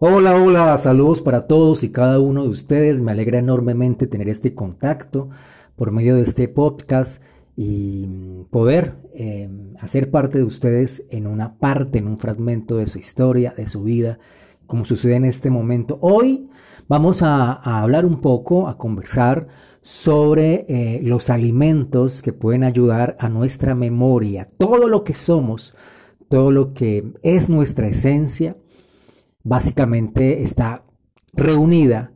Hola, hola, saludos para todos y cada uno de ustedes. Me alegra enormemente tener este contacto por medio de este podcast y poder eh, hacer parte de ustedes en una parte, en un fragmento de su historia, de su vida, como sucede en este momento. Hoy vamos a, hablar un poco, a conversar sobre eh, los alimentos que pueden ayudar a nuestra memoria, todo lo que somos, todo lo que es nuestra esencia básicamente está reunida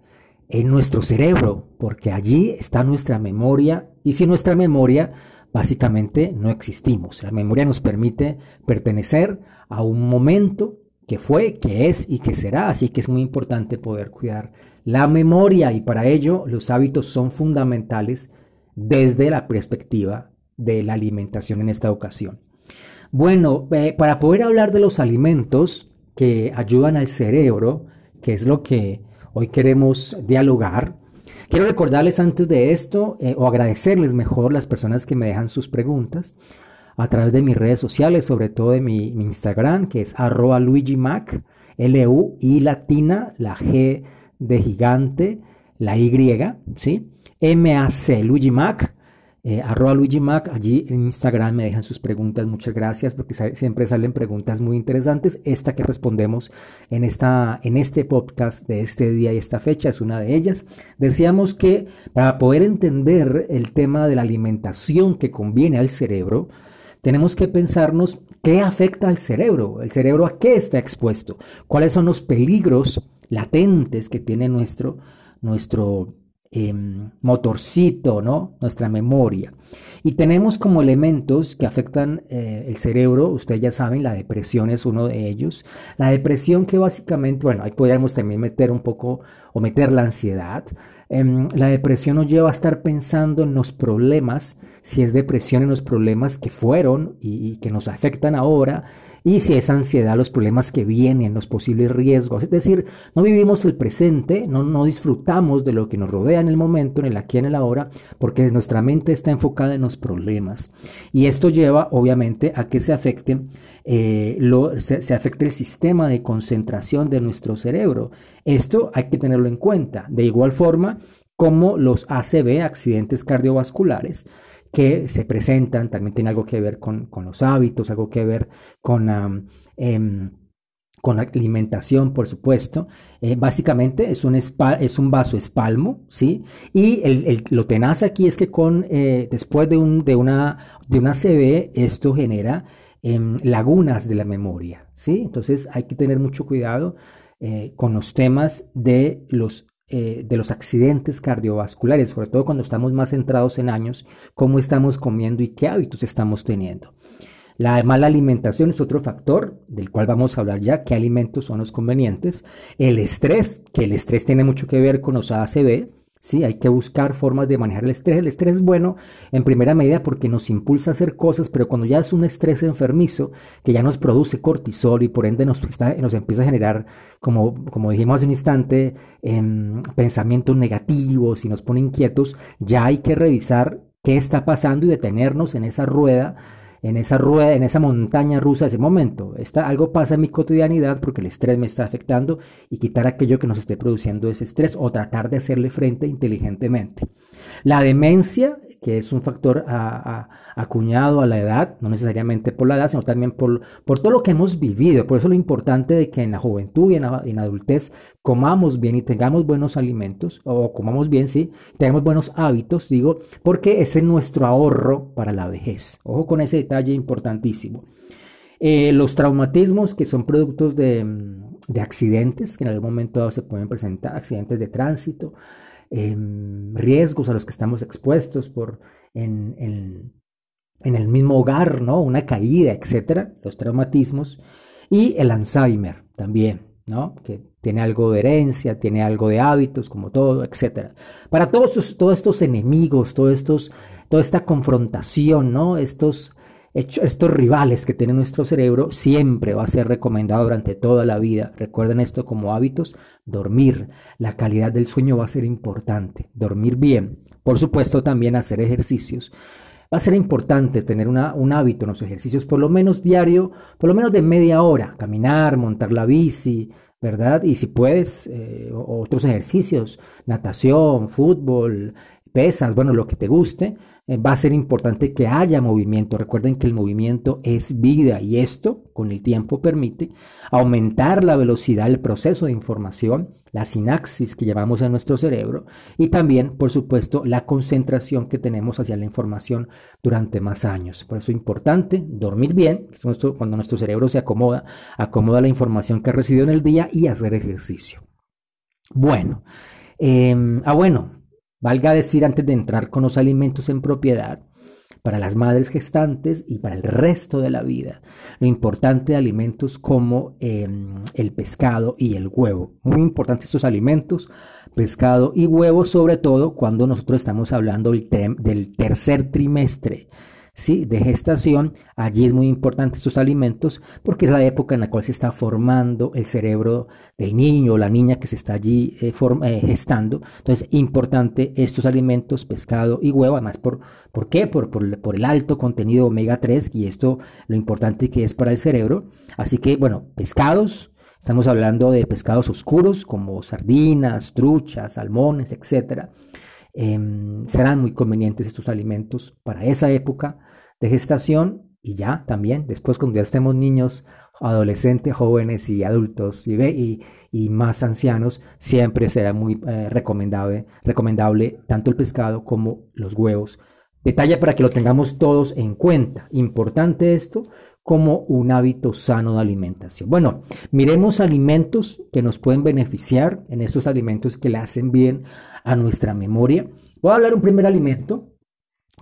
en nuestro cerebro, porque allí está nuestra memoria y sin nuestra memoria básicamente no existimos. La memoria nos permite pertenecer a un momento que fue, que es y que será, así que es muy importante poder cuidar la memoria y para ello los hábitos son fundamentales desde la perspectiva de la alimentación en esta ocasión. Bueno, eh, para poder hablar de los alimentos, que ayudan al cerebro, que es lo que hoy queremos dialogar. Quiero recordarles antes de esto eh, o agradecerles mejor las personas que me dejan sus preguntas a través de mis redes sociales, sobre todo de mi, Instagram, que es arroba luigimac, L-U-I latina, la G de gigante, la Y, ¿sí? M-A-C, luigimac, eh, arroba Luigi Mac, allí en Instagram me dejan sus preguntas, muchas gracias porque siempre salen preguntas muy interesantes. Esta que respondemos en, esta, en este podcast de este día y esta fecha es una de ellas. Decíamos que para poder entender el tema de la alimentación que conviene al cerebro, tenemos que pensarnos qué afecta al cerebro, el cerebro a qué está expuesto, cuáles son los peligros latentes que tiene nuestro, nuestro Em, motorcito, ¿no? Nuestra memoria. Y tenemos como elementos que afectan eh, el cerebro, ustedes ya saben, la depresión es uno de ellos. La depresión que básicamente, bueno, ahí podríamos también meter un poco o meter la ansiedad. Em, la depresión nos lleva a estar pensando en los problemas, si es depresión en los problemas que fueron y que nos afectan ahora y si es ansiedad, los problemas que vienen, los posibles riesgos. Es decir, no vivimos el presente, no, no disfrutamos de lo que nos rodea en el momento, en el aquí, en el ahora, porque nuestra mente está enfocada en los problemas. Y esto lleva, obviamente, a que se afecte, eh, lo, se, afecte el sistema de concentración de nuestro cerebro. Esto hay que tenerlo en cuenta. De igual forma, como los ACV, accidentes cardiovasculares, que se presentan, también tiene algo que ver con, los hábitos, algo que ver con, con la alimentación, por supuesto. Eh, básicamente es un, es un vaso espalmo, ¿sí? Y el, lo tenaz aquí es que con, eh, después de, un, de, una, de una CB, esto genera em, lagunas de la memoria, ¿sí? Entonces hay que tener mucho cuidado eh, con los temas de los eh, de los accidentes cardiovasculares, sobre todo cuando estamos más centrados en años, cómo estamos comiendo y qué hábitos estamos teniendo. La mala alimentación es otro factor del cual vamos a hablar ya, qué alimentos son los convenientes. El estrés, que el estrés tiene mucho que ver con los ACV, ¿sí? Hay que buscar formas de manejar el estrés. El estrés es bueno en primera medida porque nos impulsa a hacer cosas, pero cuando ya es un estrés enfermizo que ya nos produce cortisol y por ende nos, nos empieza a generar, como, como dijimos hace un instante, em, pensamientos negativos y nos pone inquietos, ya hay que revisar qué está pasando y detenernos en esa rueda en esa rueda, en esa montaña rusa de ese momento. Está, algo pasa en mi cotidianidad porque el estrés me está afectando y quitar aquello que nos esté produciendo ese estrés o tratar de hacerle frente inteligentemente. La demencia que es un factor acuñado a la edad, no necesariamente por la edad, sino también por, por todo lo que hemos vivido. Por eso lo importante de que en la juventud y en adultez comamos bien y tengamos buenos alimentos, o comamos bien, sí, tengamos buenos hábitos, digo, porque ese es nuestro ahorro para la vejez. Ojo con ese detalle importantísimo. Eh, los traumatismos que son productos de, de accidentes, que en algún momento se pueden presentar, accidentes de tránsito, Em, riesgos a los que estamos expuestos por en, en, el mismo hogar, ¿no? Una caída, etcétera, los traumatismos, y el Alzheimer también, ¿no? Que tiene algo de herencia, tiene algo de hábitos, como todo, etcétera. Para todos estos, todos estos enemigos, todos estos, toda esta confrontación, ¿no? Estos estos rivales que tiene nuestro cerebro siempre va a ser recomendado durante toda la vida. Recuerden esto como hábitos, dormir. La calidad del sueño va a ser importante, dormir bien. Por supuesto también hacer ejercicios. Va a ser importante tener un hábito en los ejercicios, por lo menos diario, por lo menos de media hora. Caminar, montar la bici, ¿verdad? Y si puedes, eh, otros ejercicios, natación, fútbol, pesas, bueno, lo que te guste, eh, va a ser importante que haya movimiento. Recuerden que el movimiento es vida y esto con el tiempo permite aumentar la velocidad del proceso de información, la sinapsis que llevamos en nuestro cerebro y también, por supuesto, la concentración que tenemos hacia la información durante más años. Por eso es importante dormir bien, cuando nuestro cerebro se acomoda, acomoda la información que ha recibido en el día y hacer ejercicio. Bueno, em, ah bueno, Valga decir antes de entrar con los alimentos en propiedad, para las madres gestantes y para el resto de la vida. Lo importante de alimentos como em, el pescado y el huevo. Muy importantes estos alimentos, pescado y huevo, sobre todo cuando nosotros estamos hablando del tercer trimestre ¿sí? de gestación, allí es muy importante estos alimentos porque es la época en la cual se está formando el cerebro del niño o la niña que se está allí eh, eh, gestando. Entonces, importante estos alimentos, pescado y huevo, además, ¿por, ¿por qué? Por, por, el alto contenido omega 3 y esto lo importante que es para el cerebro. Así que, bueno, pescados, Estamos hablando de pescados oscuros como sardinas, truchas, salmones, etc. Em, serán muy convenientes estos alimentos para esa época de gestación y ya también después cuando ya estemos niños, adolescentes, jóvenes y adultos y, más ancianos, siempre será muy eh, recomendable, recomendable tanto el pescado como los huevos. Detalle para que lo tengamos todos en cuenta. Importante esto como un hábito sano de alimentación. Bueno, miremos alimentos que nos pueden beneficiar en estos alimentos que le hacen bien a nuestra memoria. Voy a hablar un primer alimento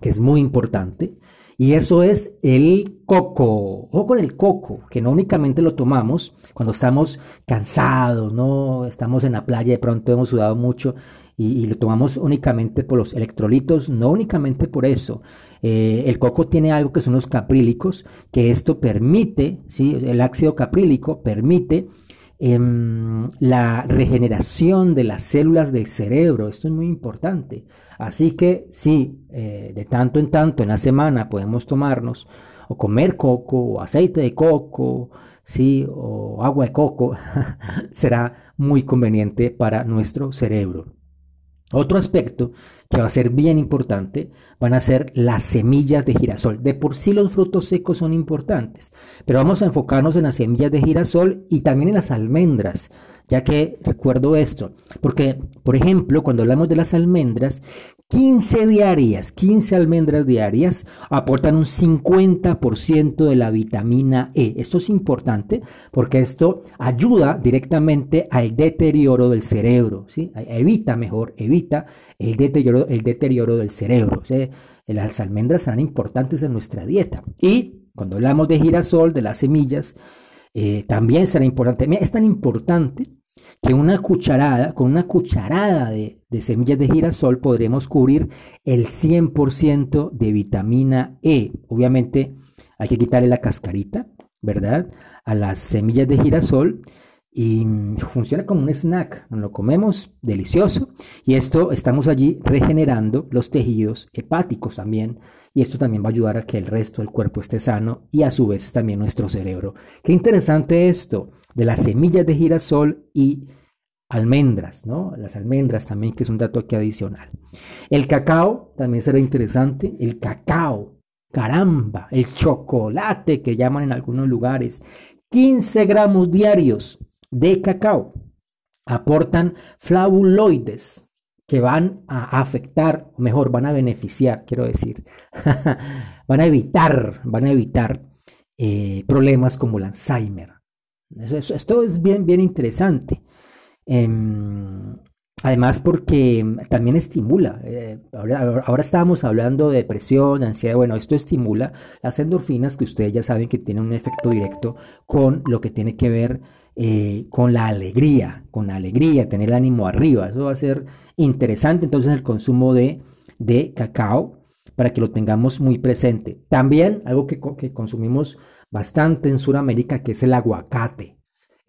que es muy importante y eso es el coco. O con el coco, que no únicamente lo tomamos cuando estamos cansados, no estamos en la playa, de pronto hemos sudado mucho y, lo tomamos únicamente por los electrolitos, no únicamente por eso. Eh, el coco tiene algo que son los caprílicos, que esto permite, ¿sí? el ácido caprílico permite Em, la regeneración de las células del cerebro. Esto es muy importante. Así que sí, eh, de tanto en tanto en la semana podemos tomarnos o comer coco o aceite de coco, sí, o agua de coco, será muy conveniente para nuestro cerebro. Otro aspecto que va a ser bien importante van a ser las semillas de girasol. De por sí los frutos secos son importantes, pero vamos a enfocarnos en las semillas de girasol y también en las almendras ya que recuerdo esto, porque, por ejemplo, cuando hablamos de las almendras, 15 diarias, 15 almendras diarias aportan un 50% de la vitamina E. Esto es importante porque esto ayuda directamente al deterioro del cerebro, ¿sí? Evita mejor, evita el deterioro, el deterioro del cerebro. Las almendras serán importantes en nuestra dieta. Y cuando hablamos de girasol, de las semillas, eh, también será importante. es tan importante que una cucharada, con una cucharada de, semillas de girasol podremos cubrir el 100% de vitamina E. Obviamente hay que quitarle la cascarita, ¿verdad? A las semillas de girasol y funciona como un snack, lo comemos delicioso y esto estamos allí regenerando los tejidos hepáticos también y esto también va a ayudar a que el resto del cuerpo esté sano y a su vez también nuestro cerebro. Qué interesante esto de las semillas de girasol y almendras, ¿no? Las almendras también, que es un dato aquí adicional. El cacao también será interesante. El cacao, caramba, el chocolate que llaman en algunos lugares. 15 gramos diarios de cacao aportan flavonoides que van a afectar, o mejor, van a beneficiar, quiero decir, van a evitar, van a evitar eh, problemas como el Alzheimer, esto es bien, bien interesante. Em, además porque también estimula, eh, ahora, estábamos hablando de depresión, ansiedad, bueno, esto estimula las endorfinas que ustedes ya saben que tienen un efecto directo con lo que tiene que ver eh, con la alegría, con la alegría, tener el ánimo arriba. Eso va a ser interesante entonces el consumo de, cacao para que lo tengamos muy presente. También algo que, que consumimos bastante en Sudamérica, que es el aguacate.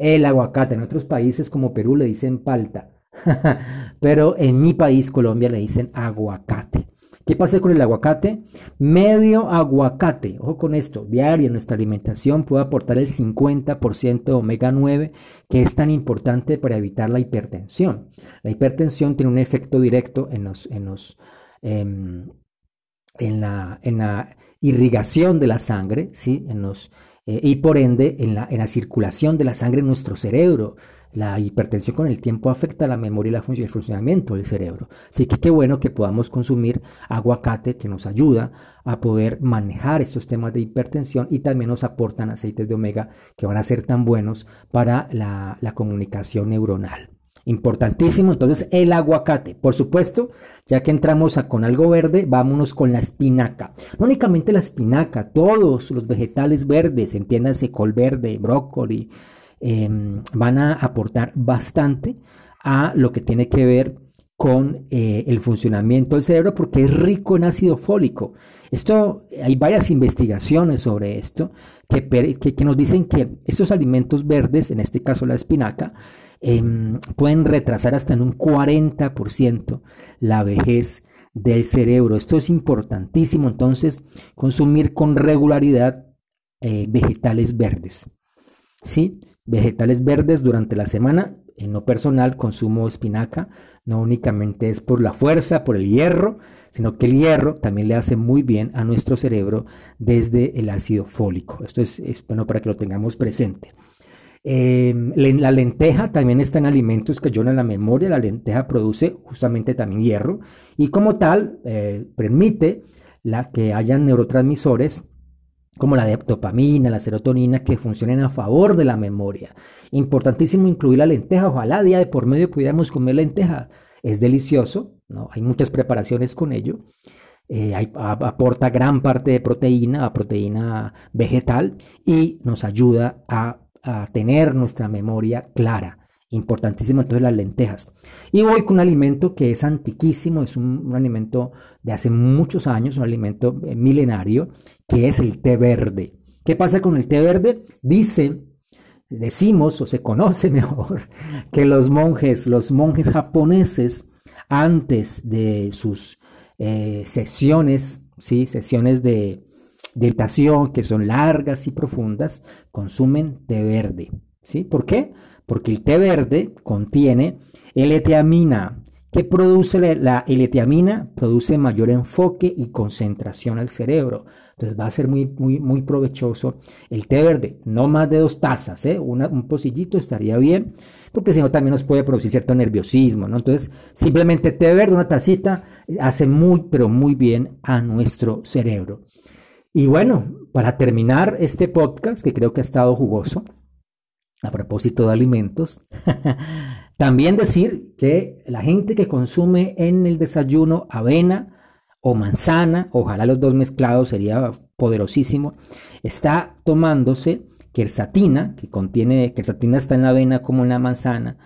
El aguacate, en otros países como Perú le dicen palta, pero en mi país, Colombia, le dicen aguacate, ¿Qué pasa con el aguacate? Medio aguacate, ojo con esto, diario en nuestra alimentación puede aportar el 50% de omega 9, que es tan importante para evitar la hipertensión. La hipertensión tiene un efecto directo en em, la, en la irrigación de la sangre, ¿sí? en los, eh, y por ende en la, en la circulación de la sangre en nuestro cerebro. La hipertensión con el tiempo afecta la memoria y el funcionamiento del cerebro. Así que qué bueno que podamos consumir aguacate que nos ayuda a poder manejar estos temas de hipertensión y también nos aportan aceites de omega que van a ser tan buenos para la, la comunicación neuronal. Importantísimo, entonces el aguacate. Por supuesto, ya que entramos a, con algo verde, vámonos con la espinaca. No únicamente la espinaca, todos los vegetales verdes, entiéndase col verde, brócoli, em, van a aportar bastante a lo que tiene que ver con eh, el funcionamiento del cerebro porque es rico en ácido fólico. Esto, hay varias investigaciones sobre esto que, que nos dicen que estos alimentos verdes, en este caso la espinaca, Em, pueden retrasar hasta en un 40% la vejez del cerebro. Esto es importantísimo, entonces, consumir con regularidad eh, vegetales verdes. ¿Sí? Vegetales verdes durante la semana. En lo personal, consumo espinaca. No únicamente es por la fuerza, por el hierro, sino que el hierro también le hace muy bien a nuestro cerebro desde el ácido fólico. Esto es bueno para que lo tengamos presente. Em, la lenteja también está en alimentos que a la memoria. La lenteja produce justamente también hierro y como tal eh, permite la, que hayan neurotransmisores como la dopamina, la serotonina, que funcionen a favor de la memoria. Importantísimo incluir la lenteja. Ojalá día de por medio pudiéramos comer lenteja. Es delicioso, ¿no? Hay muchas preparaciones con ello. Eh, aporta gran parte de proteína, a proteína vegetal y nos ayuda a a tener nuestra memoria clara. Importantísimo entonces las lentejas. Y voy con un alimento que es antiquísimo, es un, alimento de hace muchos años, un alimento eh, milenario, que es el té verde. ¿Qué pasa con el té verde? Dice, decimos o se conoce mejor, que los monjes, los monjes japoneses, antes de sus eh, sesiones, ¿sí? sesiones de, de que son largas y profundas, consumen té verde. ¿Sí? ¿Por qué? Porque el té verde contiene L-teamina. ¿Qué produce la L-teamina? Produce mayor enfoque y concentración al cerebro. Entonces va a ser muy, muy, muy provechoso el té verde. No más de dos tazas, ¿eh? un pocillito estaría bien, porque si no también nos puede producir cierto nerviosismo, ¿no? Entonces simplemente té verde, una tacita, hace muy, pero muy bien a nuestro cerebro. Y bueno, para terminar este podcast, que creo que ha estado jugoso, a propósito de alimentos, también decir que la gente que consume en el desayuno avena o manzana, ojalá los dos mezclados sería poderosísimo, está tomándose quercetina, que contiene, quercetina está en la avena como en la manzana,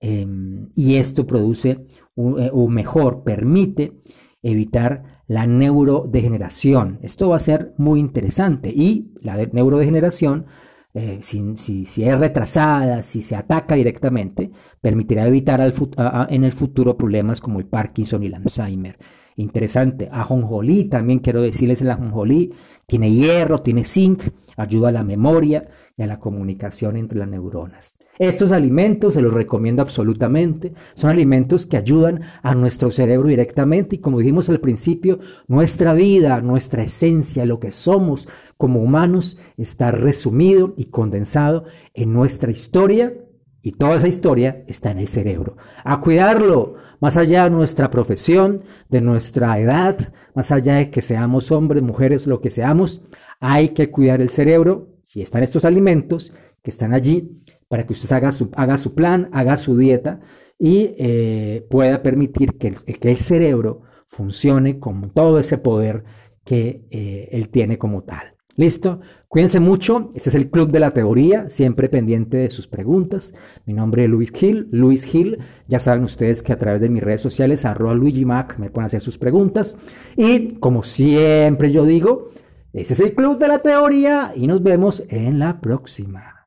em, y esto produce, eh, o mejor, permite evitar la neurodegeneración. Esto va a ser muy interesante y la neurodegeneración, eh, si, es retrasada, si se ataca directamente, permitirá evitar en el futuro problemas como el Parkinson y el Alzheimer. Interesante. Ajonjolí, también quiero decirles el ajonjolí, tiene hierro, tiene zinc, ayuda a la memoria y a la comunicación entre las neuronas. Estos alimentos se los recomiendo absolutamente. Son alimentos que ayudan a nuestro cerebro directamente y como dijimos al principio, nuestra vida, nuestra esencia, lo que somos como humanos está resumido y condensado en nuestra historia y toda esa historia está en el cerebro. A cuidarlo, más allá de nuestra profesión, de nuestra edad, más allá de que seamos hombres, mujeres, lo que seamos, hay que cuidar el cerebro y están estos alimentos que están allí para que usted haga su, haga su plan, haga su dieta y eh, pueda permitir que el, que el cerebro funcione con todo ese poder que eh, él tiene como tal. ¿Listo? Cuídense mucho. Este es el Club de la Teoría, siempre pendiente de sus preguntas. Mi nombre es Luis Gil. Luis Gil, ya saben ustedes que a través de mis redes sociales, arroba Luigi Mac, me pueden hacer sus preguntas. Y como siempre yo digo, ese es el Club de la Teoría y nos vemos en la próxima.